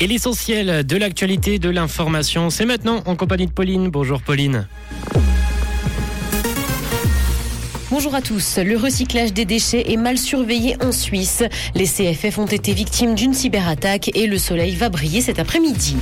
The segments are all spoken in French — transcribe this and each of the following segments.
Et l'essentiel de l'actualité, de l'information, c'est maintenant en compagnie de Pauline. Bonjour Pauline. Bonjour à tous. Le recyclage des déchets est mal surveillé en Suisse. Les CFF ont été victimes d'une cyberattaque et le soleil va briller cet après-midi.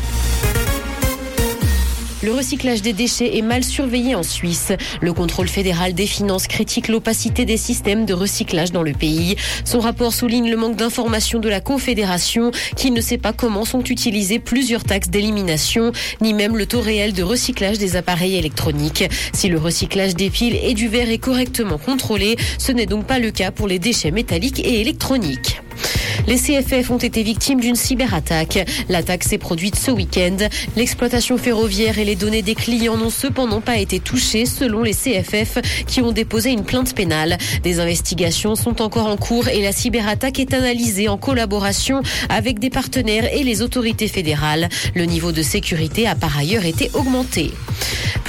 Le recyclage des déchets est mal surveillé en Suisse. Le contrôle fédéral des finances critique l'opacité des systèmes de recyclage dans le pays. Son rapport souligne le manque d'information de la Confédération qui ne sait pas comment sont utilisées plusieurs taxes d'élimination, ni même le taux réel de recyclage des appareils électroniques. Si le recyclage des piles et du verre est correctement contrôlé, ce n'est donc pas le cas pour les déchets métalliques et électroniques. Les CFF ont été victimes d'une cyberattaque. L'attaque s'est produite ce week-end. L'exploitation ferroviaire et les données des clients n'ont cependant pas été touchées selon les CFF qui ont déposé une plainte pénale. Des investigations sont encore en cours et la cyberattaque est analysée en collaboration avec des partenaires et les autorités fédérales. Le niveau de sécurité a par ailleurs été augmenté.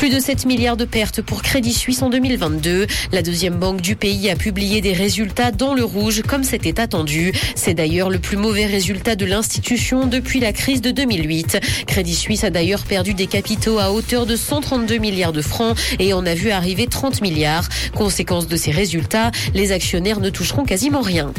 Plus de 7 milliards de pertes pour Crédit Suisse en 2022. La deuxième banque du pays a publié des résultats dans le rouge comme c'était attendu. C'est d'ailleurs le plus mauvais résultat de l'institution depuis la crise de 2008. Crédit Suisse a d'ailleurs perdu des capitaux à hauteur de 132 milliards de francs et en a vu arriver 30 milliards. Conséquence de ces résultats, les actionnaires ne toucheront quasiment rien.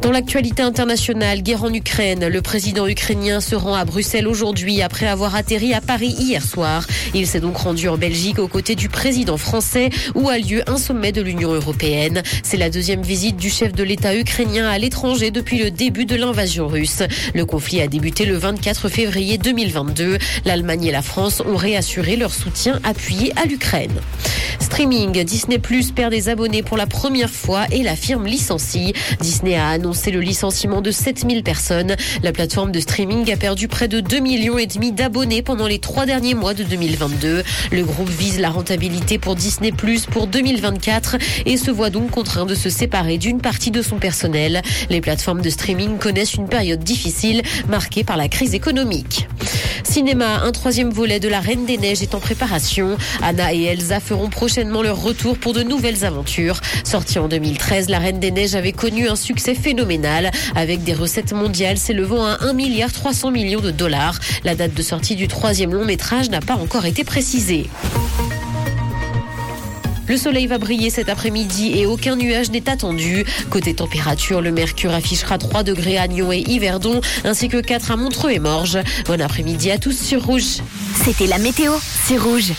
Dans l'actualité internationale, guerre en Ukraine, le président ukrainien se rend à Bruxelles aujourd'hui après avoir atterri à Paris hier soir. Il s'est donc rendu en Belgique aux côtés du président français où a lieu un sommet de l'Union européenne. C'est la deuxième visite du chef de l'État ukrainien à l'étranger depuis le début de l'invasion russe. Le conflit a débuté le 24 février 2022. L'Allemagne et la France ont réassuré leur soutien appuyé à l'Ukraine. Streaming, Disney Plus perd des abonnés pour la première fois et la firme licencie. Disney a annoncé le licenciement de 7000 personnes. La plateforme de streaming a perdu près de 2 millions et demi d'abonnés pendant les trois derniers mois de 2022. Le groupe vise la rentabilité pour Disney Plus pour 2024 et se voit donc contraint de se séparer d'une partie de son personnel. Les plateformes de streaming connaissent une période difficile marquée par la crise économique. Cinéma, un troisième volet de La Reine des Neiges est en préparation. Anna et Elsa feront prochainement leur retour pour de nouvelles aventures. Sortie en 2013, La Reine des Neiges avait connu un succès phénoménal avec des recettes mondiales s'élevant à 1 milliard 300 millions de dollars. La date de sortie du troisième long métrage n'a pas encore été précisée. Le soleil va briller cet après-midi et aucun nuage n'est attendu. Côté température, le mercure affichera 3 degrés à Nyon et Yverdon, ainsi que 4 à Montreux et Morges. Bon après-midi à tous sur Rouge. C'était la météo, c'est Rouge.